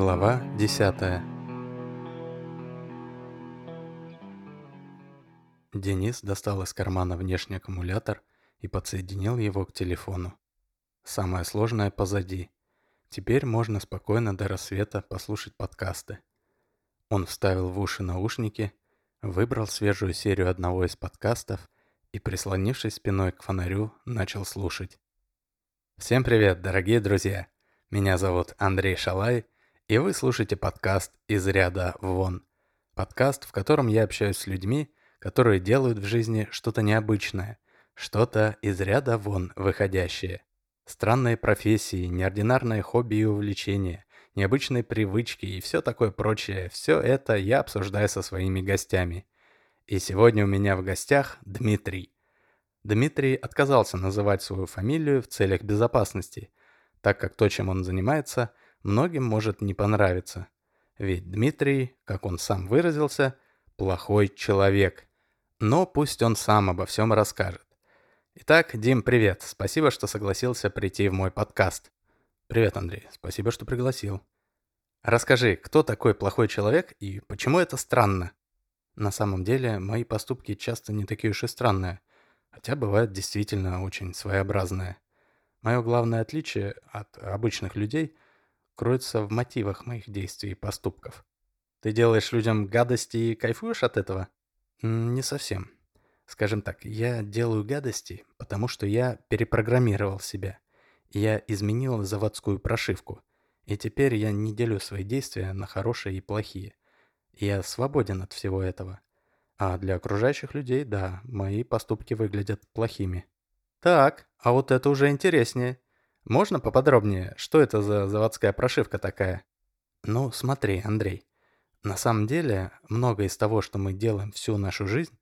Глава 10 Денис достал из кармана внешний аккумулятор и подсоединил его к телефону. Самое сложное позади. Теперь можно спокойно до рассвета послушать подкасты. Он вставил в уши наушники, выбрал свежую серию одного из подкастов и, прислонившись спиной к фонарю, начал слушать. Всем привет, дорогие друзья! Меня зовут Андрей Шалай – и вы слушаете подкаст «Из ряда вон». Подкаст, в котором я общаюсь с людьми, которые делают в жизни что-то необычное, что-то из ряда вон выходящее. Странные профессии, неординарные хобби и увлечения, необычные привычки и все такое прочее, все это я обсуждаю со своими гостями. И сегодня у меня в гостях Дмитрий. Дмитрий отказался называть свою фамилию в целях безопасности, так как то, чем он занимается – многим может не понравиться. Ведь Дмитрий, как он сам выразился, плохой человек. Но пусть он сам обо всем расскажет. Итак, Дим, привет. Спасибо, что согласился прийти в мой подкаст. Привет, Андрей. Спасибо, что пригласил. Расскажи, кто такой плохой человек и почему это странно? На самом деле, мои поступки часто не такие уж и странные, хотя бывают действительно очень своеобразные. Мое главное отличие от обычных людей – кроется в мотивах моих действий и поступков. Ты делаешь людям гадости и кайфуешь от этого? Не совсем. Скажем так, я делаю гадости, потому что я перепрограммировал себя. Я изменил заводскую прошивку. И теперь я не делю свои действия на хорошие и плохие. Я свободен от всего этого. А для окружающих людей, да, мои поступки выглядят плохими. Так, а вот это уже интереснее. Можно поподробнее, что это за заводская прошивка такая? Ну, смотри, Андрей. На самом деле, многое из того, что мы делаем всю нашу жизнь,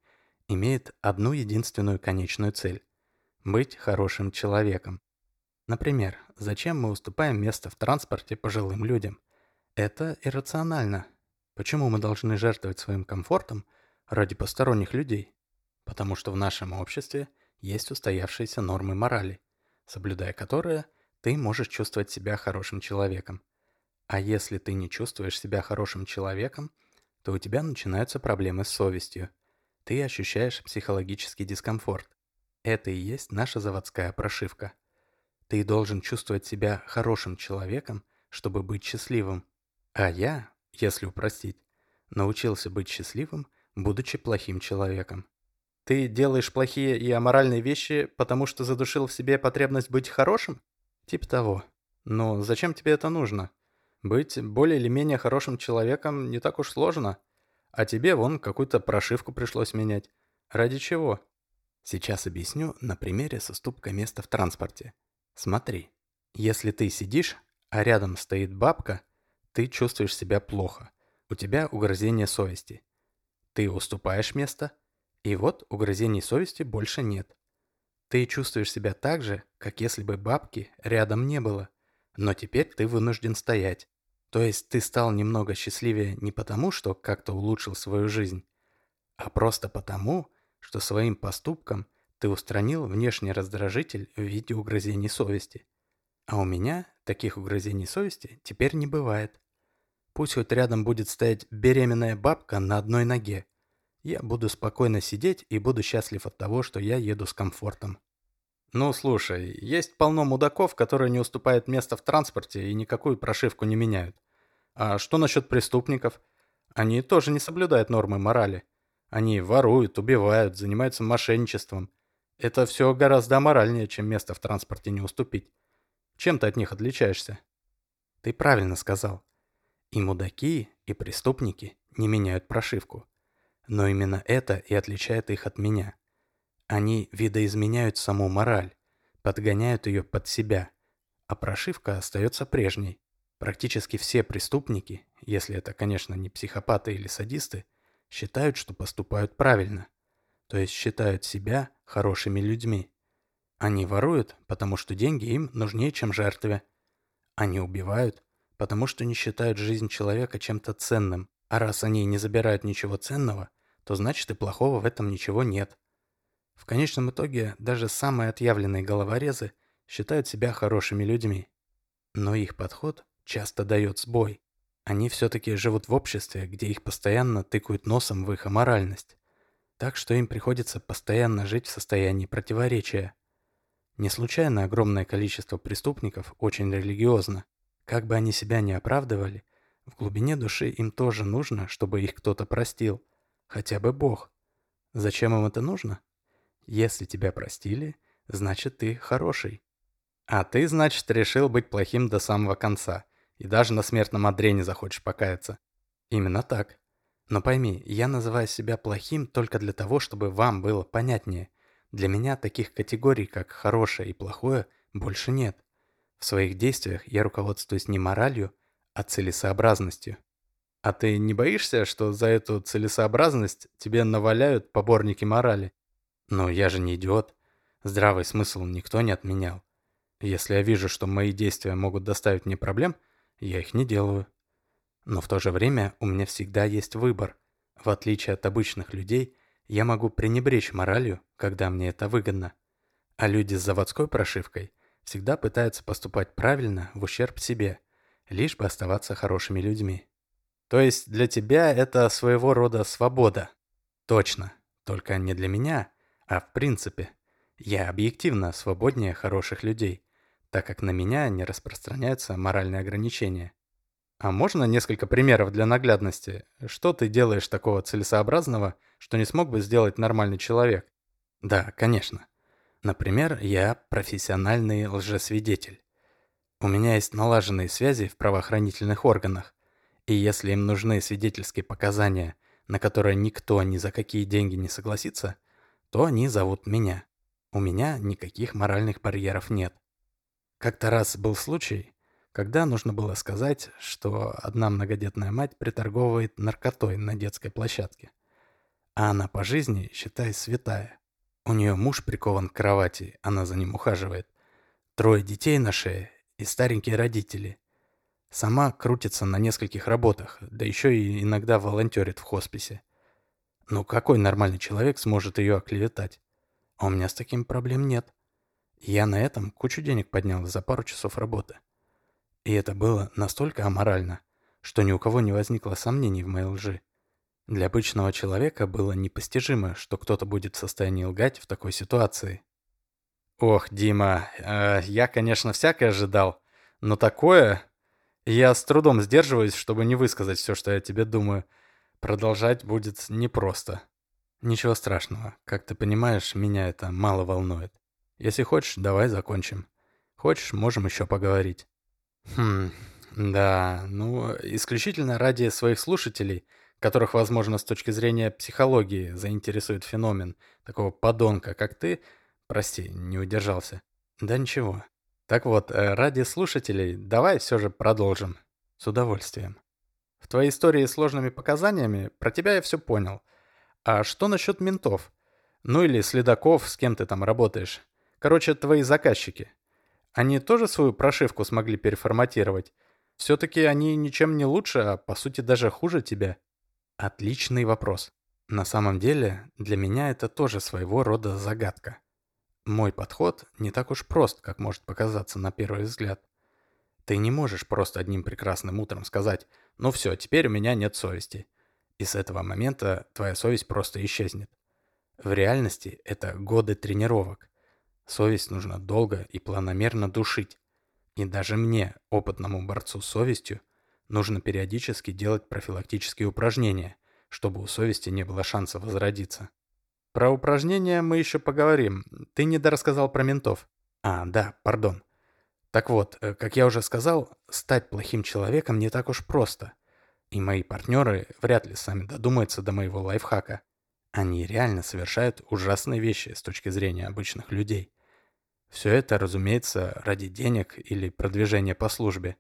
имеет одну единственную конечную цель – быть хорошим человеком. Например, зачем мы уступаем место в транспорте пожилым людям? Это иррационально. Почему мы должны жертвовать своим комфортом ради посторонних людей? Потому что в нашем обществе есть устоявшиеся нормы морали, соблюдая которые – ты можешь чувствовать себя хорошим человеком. А если ты не чувствуешь себя хорошим человеком, то у тебя начинаются проблемы с совестью. Ты ощущаешь психологический дискомфорт. Это и есть наша заводская прошивка. Ты должен чувствовать себя хорошим человеком, чтобы быть счастливым. А я, если упростить, научился быть счастливым, будучи плохим человеком. Ты делаешь плохие и аморальные вещи, потому что задушил в себе потребность быть хорошим? Типа того. Но зачем тебе это нужно? Быть более или менее хорошим человеком не так уж сложно. А тебе вон какую-то прошивку пришлось менять. Ради чего? Сейчас объясню на примере с уступкой места в транспорте. Смотри, если ты сидишь, а рядом стоит бабка, ты чувствуешь себя плохо. У тебя угрызение совести. Ты уступаешь место, и вот угрызений совести больше нет. Ты чувствуешь себя так же, как если бы бабки рядом не было. Но теперь ты вынужден стоять. То есть ты стал немного счастливее не потому, что как-то улучшил свою жизнь, а просто потому, что своим поступком ты устранил внешний раздражитель в виде угрызений совести. А у меня таких угрызений совести теперь не бывает. Пусть хоть рядом будет стоять беременная бабка на одной ноге, я буду спокойно сидеть и буду счастлив от того, что я еду с комфортом. Ну, слушай, есть полно мудаков, которые не уступают место в транспорте и никакую прошивку не меняют. А что насчет преступников? Они тоже не соблюдают нормы морали. Они воруют, убивают, занимаются мошенничеством. Это все гораздо аморальнее, чем место в транспорте не уступить. Чем ты от них отличаешься? Ты правильно сказал. И мудаки, и преступники не меняют прошивку. Но именно это и отличает их от меня. Они видоизменяют саму мораль, подгоняют ее под себя, а прошивка остается прежней. Практически все преступники, если это, конечно, не психопаты или садисты, считают, что поступают правильно, то есть считают себя хорошими людьми. Они воруют, потому что деньги им нужнее, чем жертве. Они убивают, потому что не считают жизнь человека чем-то ценным, а раз они не забирают ничего ценного, то значит и плохого в этом ничего нет. В конечном итоге даже самые отъявленные головорезы считают себя хорошими людьми. Но их подход часто дает сбой. Они все-таки живут в обществе, где их постоянно тыкают носом в их аморальность. Так что им приходится постоянно жить в состоянии противоречия. Не случайно огромное количество преступников очень религиозно. Как бы они себя не оправдывали, в глубине души им тоже нужно, чтобы их кто-то простил. Хотя бы Бог. Зачем им это нужно? Если тебя простили, значит ты хороший. А ты, значит, решил быть плохим до самого конца. И даже на смертном одре не захочешь покаяться. Именно так. Но пойми, я называю себя плохим только для того, чтобы вам было понятнее. Для меня таких категорий, как хорошее и плохое, больше нет. В своих действиях я руководствуюсь не моралью, а целесообразностью. А ты не боишься, что за эту целесообразность тебе наваляют поборники морали? Но я же не идиот. Здравый смысл никто не отменял. Если я вижу, что мои действия могут доставить мне проблем, я их не делаю. Но в то же время у меня всегда есть выбор. В отличие от обычных людей, я могу пренебречь моралью, когда мне это выгодно. А люди с заводской прошивкой всегда пытаются поступать правильно в ущерб себе, лишь бы оставаться хорошими людьми. То есть для тебя это своего рода свобода. Точно. Только не для меня, а в принципе. Я объективно свободнее хороших людей, так как на меня не распространяются моральные ограничения. А можно несколько примеров для наглядности? Что ты делаешь такого целесообразного, что не смог бы сделать нормальный человек? Да, конечно. Например, я профессиональный лжесвидетель. У меня есть налаженные связи в правоохранительных органах, и если им нужны свидетельские показания, на которые никто ни за какие деньги не согласится, то они зовут меня. У меня никаких моральных барьеров нет. Как-то раз был случай, когда нужно было сказать, что одна многодетная мать приторговывает наркотой на детской площадке. А она по жизни, считай, святая. У нее муж прикован к кровати, она за ним ухаживает. Трое детей на шее и старенькие родители. Сама крутится на нескольких работах, да еще и иногда волонтерит в хосписе. Ну какой нормальный человек сможет ее оклеветать? А у меня с таким проблем нет. Я на этом кучу денег поднял за пару часов работы. И это было настолько аморально, что ни у кого не возникло сомнений в моей лжи. Для обычного человека было непостижимо, что кто-то будет в состоянии лгать в такой ситуации. Ох, Дима, э, я, конечно, всякое ожидал, но такое... Я с трудом сдерживаюсь, чтобы не высказать все, что я тебе думаю. Продолжать будет непросто. Ничего страшного. Как ты понимаешь, меня это мало волнует. Если хочешь, давай закончим. Хочешь, можем еще поговорить. Хм, да, ну, исключительно ради своих слушателей, которых, возможно, с точки зрения психологии заинтересует феномен такого подонка, как ты, прости, не удержался. Да ничего. Так вот, э, ради слушателей давай все же продолжим. С удовольствием. В твоей истории с сложными показаниями про тебя я все понял. А что насчет ментов? Ну или следаков, с кем ты там работаешь? Короче, твои заказчики. Они тоже свою прошивку смогли переформатировать? Все-таки они ничем не лучше, а по сути даже хуже тебя. Отличный вопрос. На самом деле, для меня это тоже своего рода загадка. Мой подход не так уж прост, как может показаться на первый взгляд. Ты не можешь просто одним прекрасным утром сказать «Ну все, теперь у меня нет совести». И с этого момента твоя совесть просто исчезнет. В реальности это годы тренировок. Совесть нужно долго и планомерно душить. И даже мне, опытному борцу с совестью, нужно периодически делать профилактические упражнения, чтобы у совести не было шанса возродиться. Про упражнения мы еще поговорим. Ты не дорассказал про ментов. А, да, пардон. Так вот, э, как я уже сказал, стать плохим человеком не так уж просто. И мои партнеры вряд ли сами додумаются до моего лайфхака. Они реально совершают ужасные вещи с точки зрения обычных людей. Все это, разумеется, ради денег или продвижения по службе.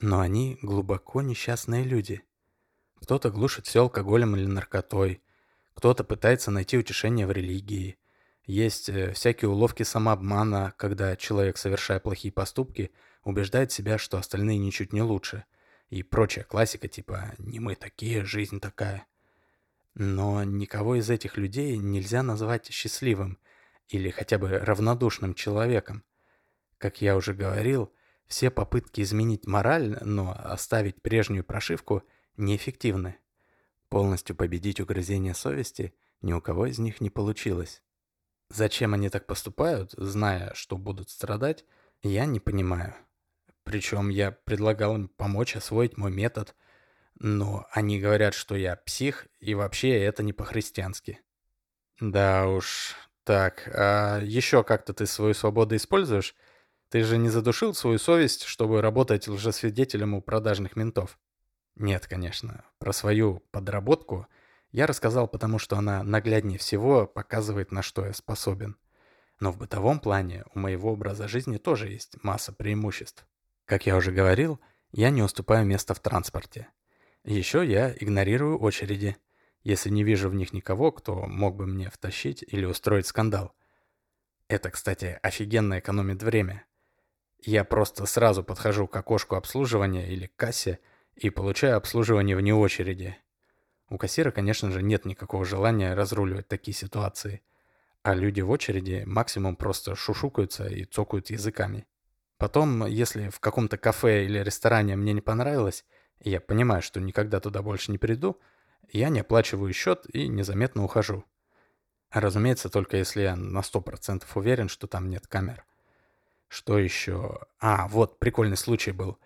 Но они глубоко несчастные люди. Кто-то глушит все алкоголем или наркотой, кто-то пытается найти утешение в религии. Есть э, всякие уловки самообмана, когда человек, совершая плохие поступки, убеждает себя, что остальные ничуть не лучше. И прочая классика типа «не мы такие, жизнь такая». Но никого из этих людей нельзя назвать счастливым или хотя бы равнодушным человеком. Как я уже говорил, Все попытки изменить мораль, но оставить прежнюю прошивку, неэффективны. Полностью победить угрызение совести ни у кого из них не получилось. Зачем они так поступают, зная, что будут страдать, я не понимаю. Причем я предлагал им помочь освоить мой метод, но они говорят, что я псих, и вообще это не по-христиански. Да уж. Так, а еще как-то ты свою свободу используешь? Ты же не задушил свою совесть, чтобы работать лжесвидетелем у продажных ментов? Нет, конечно. Про свою подработку я рассказал, потому что она нагляднее всего показывает, на что я способен. Но в бытовом плане у моего образа жизни тоже есть масса преимуществ. Как я уже говорил, я не уступаю место в транспорте. Еще я игнорирую очереди, если не вижу в них никого, кто мог бы мне втащить или устроить скандал. Это, кстати, офигенно экономит время. Я просто сразу подхожу к окошку обслуживания или к кассе и получаю обслуживание вне очереди, у кассира, конечно же, нет никакого желания разруливать такие ситуации. А люди в очереди максимум просто шушукаются и цокают языками. Потом, если в каком-то кафе или ресторане мне не понравилось, и я понимаю, что никогда туда больше не приду, я не оплачиваю счет и незаметно ухожу. Разумеется, только если я на 100% уверен, что там нет камер. Что еще? А, вот, прикольный случай был.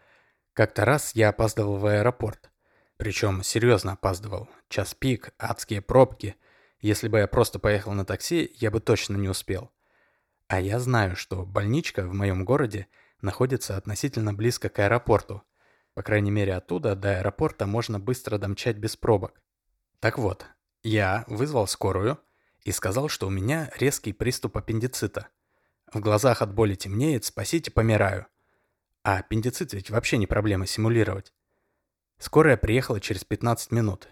Как-то раз я опаздывал в аэропорт. Причем серьезно опаздывал. Час пик, адские пробки. Если бы я просто поехал на такси, я бы точно не успел. А я знаю, что больничка в моем городе находится относительно близко к аэропорту. По крайней мере, оттуда до аэропорта можно быстро домчать без пробок. Так вот, я вызвал скорую и сказал, что у меня резкий приступ аппендицита. В глазах от боли темнеет, спасите, помираю. А аппендицит ведь вообще не проблема симулировать. Скорая приехала через 15 минут.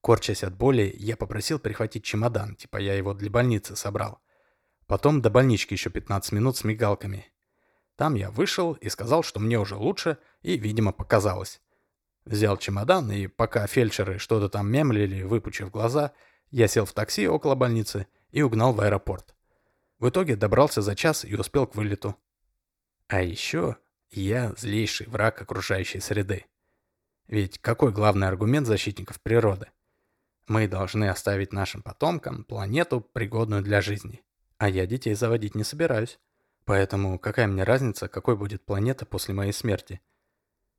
Корчась от боли, я попросил прихватить чемодан, типа я его для больницы собрал. Потом до больнички еще 15 минут с мигалками. Там я вышел и сказал, что мне уже лучше, и, видимо, показалось. Взял чемодан, и пока фельдшеры что-то там мемлили, выпучив глаза, я сел в такси около больницы и угнал в аэропорт. В итоге добрался за час и успел к вылету. А еще я злейший враг окружающей среды. Ведь какой главный аргумент защитников природы? Мы должны оставить нашим потомкам планету, пригодную для жизни. А я детей заводить не собираюсь. Поэтому какая мне разница, какой будет планета после моей смерти?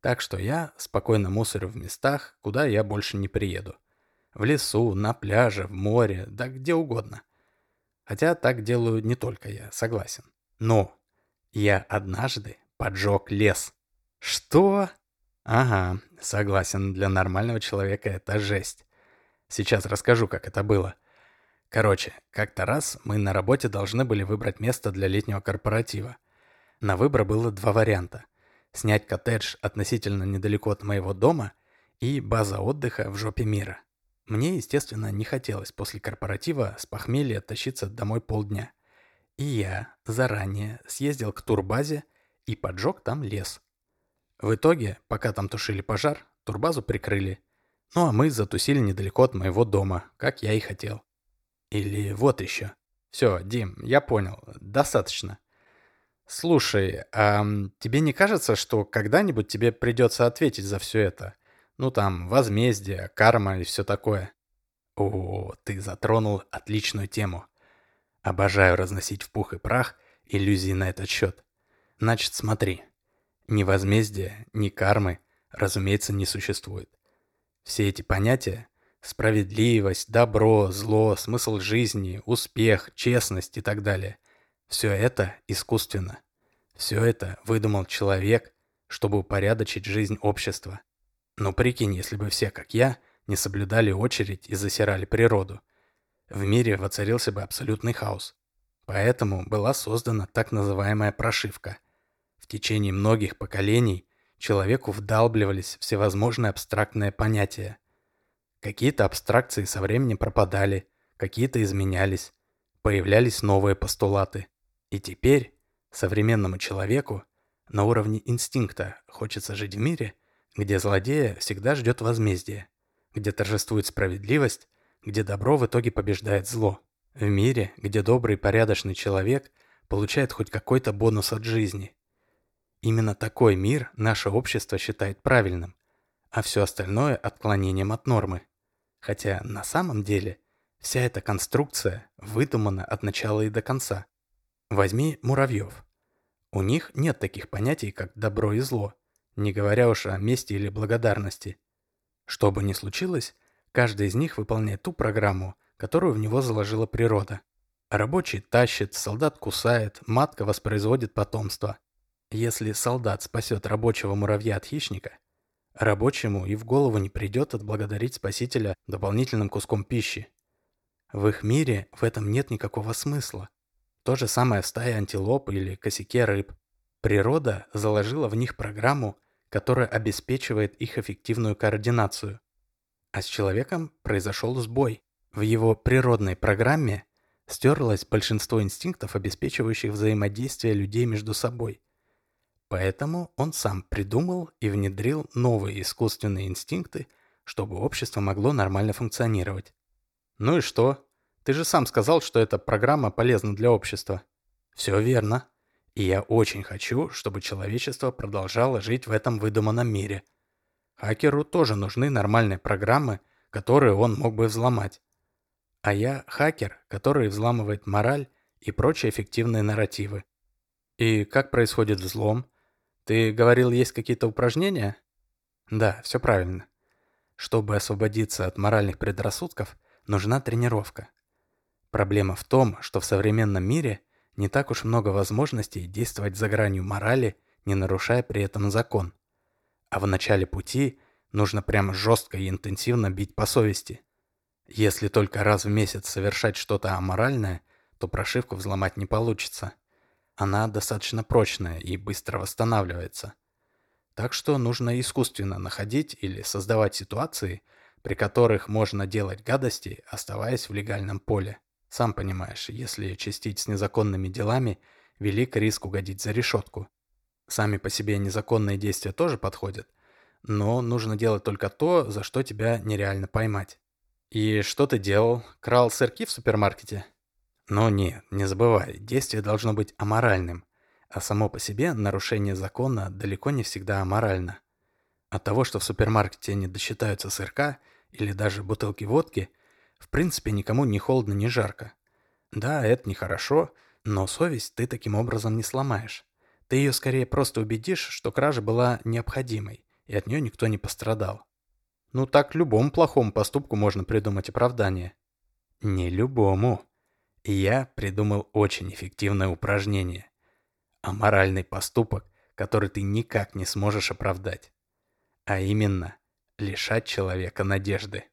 Так что я спокойно мусорю в местах, куда я больше не приеду. В лесу, на пляже, в море, да где угодно. Хотя так делаю не только я, согласен. Но я однажды поджег лес. Что? Ага, согласен, для нормального человека это жесть. Сейчас расскажу, как это было. Короче, как-то раз мы на работе должны были выбрать место для летнего корпоратива. На выбор было два варианта. Снять коттедж относительно недалеко от моего дома и база отдыха в жопе мира. Мне, естественно, не хотелось после корпоратива с похмелья тащиться домой полдня. И я заранее съездил к турбазе и поджег там лес. В итоге, пока там тушили пожар, турбазу прикрыли. Ну а мы затусили недалеко от моего дома, как я и хотел. Или вот еще. Все, Дим, я понял. Достаточно. Слушай, а тебе не кажется, что когда-нибудь тебе придется ответить за все это? Ну там, возмездие, карма и все такое. О, ты затронул отличную тему. Обожаю разносить в пух и прах иллюзии на этот счет. Значит, смотри. Ни возмездия, ни кармы, разумеется, не существует. Все эти понятия – справедливость, добро, зло, смысл жизни, успех, честность и так далее – все это искусственно. Все это выдумал человек, чтобы упорядочить жизнь общества. Но прикинь, если бы все, как я, не соблюдали очередь и засирали природу. В мире воцарился бы абсолютный хаос. Поэтому была создана так называемая прошивка – в течение многих поколений человеку вдалбливались всевозможные абстрактные понятия. Какие-то абстракции со временем пропадали, какие-то изменялись, появлялись новые постулаты. И теперь современному человеку на уровне инстинкта хочется жить в мире, где злодея всегда ждет возмездие, где торжествует справедливость, где добро в итоге побеждает зло. В мире, где добрый порядочный человек получает хоть какой-то бонус от жизни, Именно такой мир наше общество считает правильным, а все остальное – отклонением от нормы. Хотя на самом деле вся эта конструкция выдумана от начала и до конца. Возьми муравьев. У них нет таких понятий, как добро и зло, не говоря уж о мести или благодарности. Что бы ни случилось, каждый из них выполняет ту программу, которую в него заложила природа. Рабочий тащит, солдат кусает, матка воспроизводит потомство. Если солдат спасет рабочего муравья от хищника, рабочему и в голову не придет отблагодарить спасителя дополнительным куском пищи. В их мире в этом нет никакого смысла. То же самое в стае антилоп или косяке рыб. Природа заложила в них программу, которая обеспечивает их эффективную координацию. А с человеком произошел сбой. В его природной программе стерлось большинство инстинктов, обеспечивающих взаимодействие людей между собой. Поэтому он сам придумал и внедрил новые искусственные инстинкты, чтобы общество могло нормально функционировать. Ну и что? Ты же сам сказал, что эта программа полезна для общества. Все верно. И я очень хочу, чтобы человечество продолжало жить в этом выдуманном мире. Хакеру тоже нужны нормальные программы, которые он мог бы взломать. А я хакер, который взламывает мораль и прочие эффективные нарративы. И как происходит взлом? Ты говорил, есть какие-то упражнения? Да, все правильно. Чтобы освободиться от моральных предрассудков, нужна тренировка. Проблема в том, что в современном мире не так уж много возможностей действовать за гранью морали, не нарушая при этом закон. А в начале пути нужно прям жестко и интенсивно бить по совести. Если только раз в месяц совершать что-то аморальное, то прошивку взломать не получится. Она достаточно прочная и быстро восстанавливается. Так что нужно искусственно находить или создавать ситуации, при которых можно делать гадости, оставаясь в легальном поле. Сам понимаешь, если чистить с незаконными делами, велик риск угодить за решетку. Сами по себе незаконные действия тоже подходят, но нужно делать только то, за что тебя нереально поймать. И что ты делал? Крал сырки в супермаркете? Но нет, не забывай, действие должно быть аморальным, а само по себе нарушение закона далеко не всегда аморально. От того, что в супермаркете не досчитаются сырка или даже бутылки водки – в принципе, никому ни холодно, ни жарко. Да, это нехорошо, но совесть ты таким образом не сломаешь. Ты ее скорее просто убедишь, что кража была необходимой, и от нее никто не пострадал. Ну так любому плохому поступку можно придумать оправдание. Не любому. Я придумал очень эффективное упражнение. Аморальный поступок, который ты никак не сможешь оправдать. А именно, лишать человека надежды.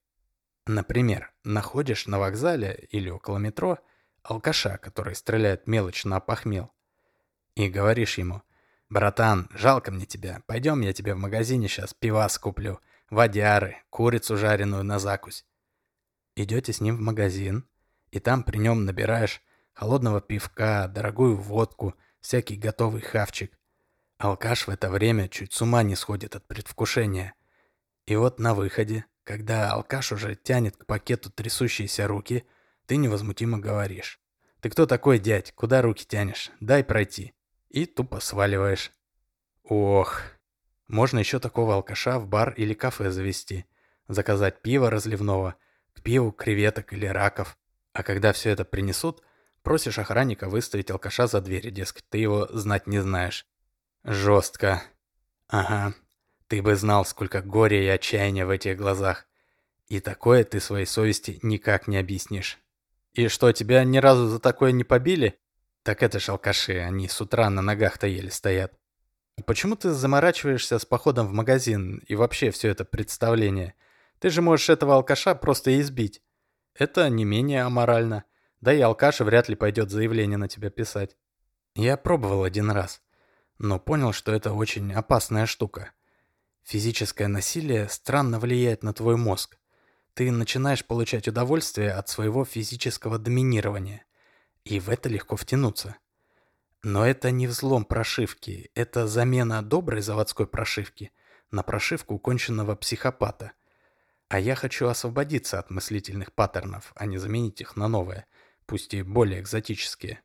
Например, находишь на вокзале или около метро алкаша, который стреляет мелочь на похмел, и говоришь ему, «Братан, жалко мне тебя, пойдем я тебе в магазине сейчас пивас куплю, водяры, курицу жареную на закусь». Идете с ним в магазин, и там при нем набираешь холодного пивка, дорогую водку, всякий готовый хавчик. Алкаш в это время чуть с ума не сходит от предвкушения. И вот на выходе когда алкаш уже тянет к пакету трясущиеся руки, ты невозмутимо говоришь. «Ты кто такой, дядь? Куда руки тянешь? Дай пройти». И тупо сваливаешь. Ох. Можно еще такого алкаша в бар или кафе завести. Заказать пиво разливного, к пиву креветок или раков. А когда все это принесут, просишь охранника выставить алкаша за дверь, дескать, ты его знать не знаешь. Жестко. Ага, ты бы знал, сколько горя и отчаяния в этих глазах. И такое ты своей совести никак не объяснишь. И что, тебя ни разу за такое не побили? Так это ж алкаши, они с утра на ногах-то еле стоят. И почему ты заморачиваешься с походом в магазин и вообще все это представление? Ты же можешь этого алкаша просто избить. Это не менее аморально. Да и алкаш вряд ли пойдет заявление на тебя писать. Я пробовал один раз, но понял, что это очень опасная штука. Физическое насилие странно влияет на твой мозг. Ты начинаешь получать удовольствие от своего физического доминирования. И в это легко втянуться. Но это не взлом прошивки, это замена доброй заводской прошивки на прошивку уконченного психопата. А я хочу освободиться от мыслительных паттернов, а не заменить их на новые, пусть и более экзотические.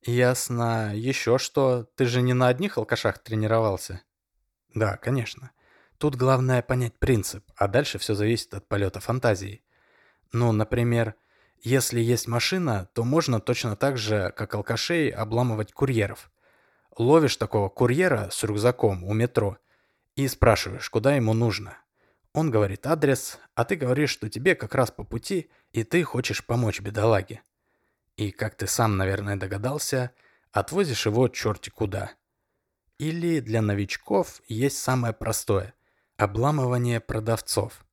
Ясно. Еще что? Ты же не на одних алкашах тренировался? Да, конечно. Тут главное понять принцип, а дальше все зависит от полета фантазии. Ну, например, если есть машина, то можно точно так же, как алкашей, обламывать курьеров. Ловишь такого курьера с рюкзаком у метро и спрашиваешь, куда ему нужно. Он говорит адрес, а ты говоришь, что тебе как раз по пути, и ты хочешь помочь бедолаге. И, как ты сам, наверное, догадался, отвозишь его черти куда. Или для новичков есть самое простое – обламывание продавцов.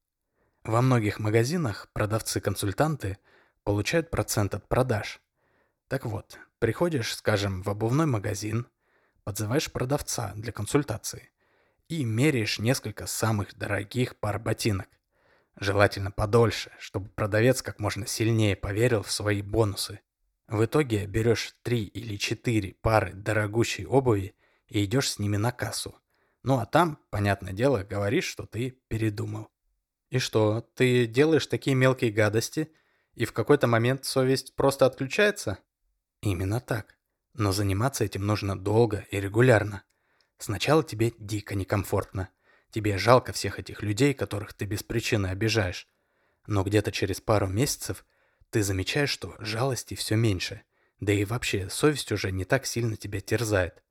Во многих магазинах продавцы-консультанты получают процент от продаж. Так вот, приходишь, скажем, в обувной магазин, подзываешь продавца для консультации и меряешь несколько самых дорогих пар ботинок. Желательно подольше, чтобы продавец как можно сильнее поверил в свои бонусы. В итоге берешь три или четыре пары дорогущей обуви и идешь с ними на кассу. Ну а там, понятное дело, говоришь, что ты передумал. И что, ты делаешь такие мелкие гадости, и в какой-то момент совесть просто отключается? Именно так. Но заниматься этим нужно долго и регулярно. Сначала тебе дико некомфортно. Тебе жалко всех этих людей, которых ты без причины обижаешь. Но где-то через пару месяцев ты замечаешь, что жалости все меньше. Да и вообще, совесть уже не так сильно тебя терзает.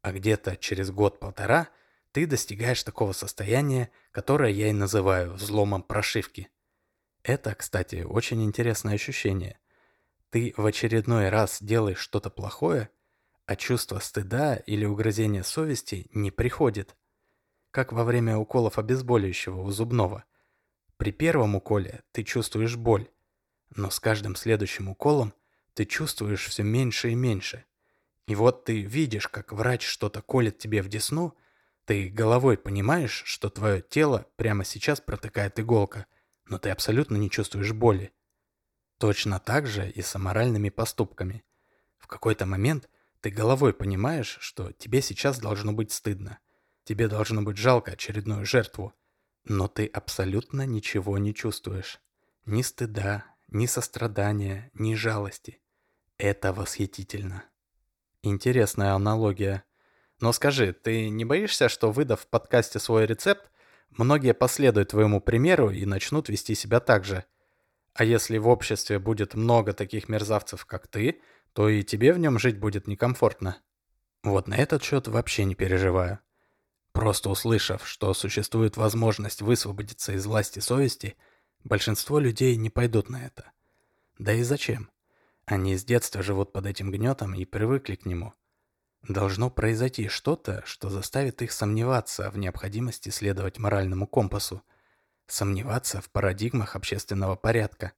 А где-то через год-полтора ты достигаешь такого состояния, которое я и называю взломом прошивки. Это, кстати, очень интересное ощущение. Ты в очередной раз делаешь что-то плохое, а чувство стыда или угрызения совести не приходит. Как во время уколов обезболивающего у зубного. При первом уколе ты чувствуешь боль, но с каждым следующим уколом ты чувствуешь все меньше и меньше. И вот ты видишь, как врач что-то колет тебе в десну, ты головой понимаешь, что твое тело прямо сейчас протыкает иголка, но ты абсолютно не чувствуешь боли. Точно так же и с аморальными поступками. В какой-то момент ты головой понимаешь, что тебе сейчас должно быть стыдно. Тебе должно быть жалко очередную жертву. Но ты абсолютно ничего не чувствуешь. Ни стыда, ни сострадания, ни жалости. Это восхитительно. Интересная аналогия. Но скажи, ты не боишься, что выдав в подкасте свой рецепт, многие последуют твоему примеру и начнут вести себя так же? А если в обществе будет много таких мерзавцев, как ты, то и тебе в нем жить будет некомфортно. Вот на этот счет вообще не переживаю. Просто услышав, что существует возможность высвободиться из власти совести – Большинство людей не пойдут на это. Да и зачем? Они с детства живут под этим гнетом и привыкли к нему. Должно произойти что-то, что заставит их сомневаться в необходимости следовать моральному компасу, сомневаться в парадигмах общественного порядка.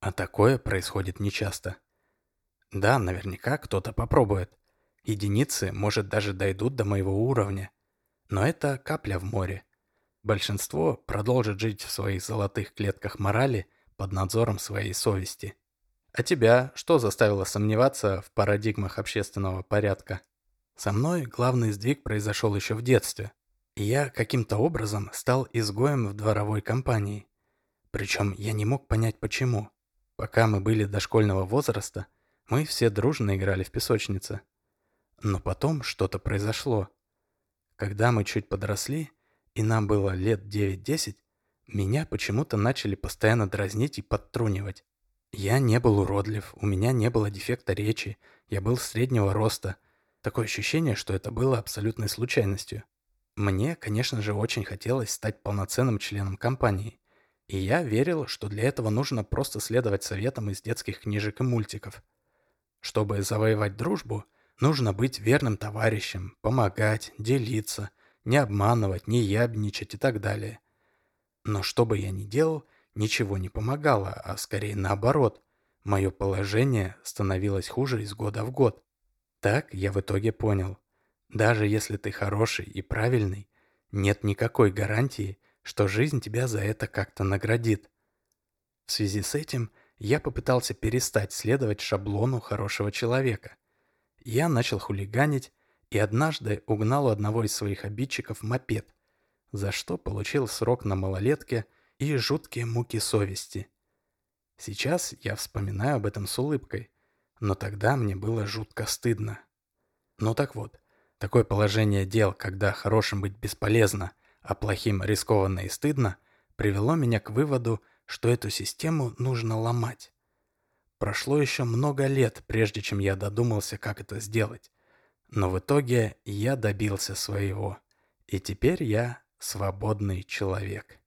А такое происходит нечасто. Да, наверняка кто-то попробует. Единицы, может, даже дойдут до моего уровня. Но это капля в море. Большинство продолжит жить в своих золотых клетках морали под надзором своей совести. А тебя что заставило сомневаться в парадигмах общественного порядка? Со мной главный сдвиг произошел еще в детстве. И я каким-то образом стал изгоем в дворовой компании. Причем я не мог понять почему. Пока мы были дошкольного возраста, мы все дружно играли в песочнице. Но потом что-то произошло. Когда мы чуть подросли, и нам было лет 9-10, меня почему-то начали постоянно дразнить и подтрунивать. Я не был уродлив, у меня не было дефекта речи, я был среднего роста. Такое ощущение, что это было абсолютной случайностью. Мне, конечно же, очень хотелось стать полноценным членом компании. И я верил, что для этого нужно просто следовать советам из детских книжек и мультиков. Чтобы завоевать дружбу, нужно быть верным товарищем, помогать, делиться, не обманывать, не ябничать и так далее. Но что бы я ни делал, ничего не помогало, а скорее наоборот. Мое положение становилось хуже из года в год. Так я в итоге понял. Даже если ты хороший и правильный, нет никакой гарантии, что жизнь тебя за это как-то наградит. В связи с этим я попытался перестать следовать шаблону хорошего человека. Я начал хулиганить, и однажды угнал у одного из своих обидчиков мопед, за что получил срок на малолетке и жуткие муки совести. Сейчас я вспоминаю об этом с улыбкой. Но тогда мне было жутко стыдно. Ну так вот, такое положение дел, когда хорошим быть бесполезно, а плохим рискованно и стыдно, привело меня к выводу, что эту систему нужно ломать. Прошло еще много лет, прежде чем я додумался, как это сделать. Но в итоге я добился своего. И теперь я свободный человек.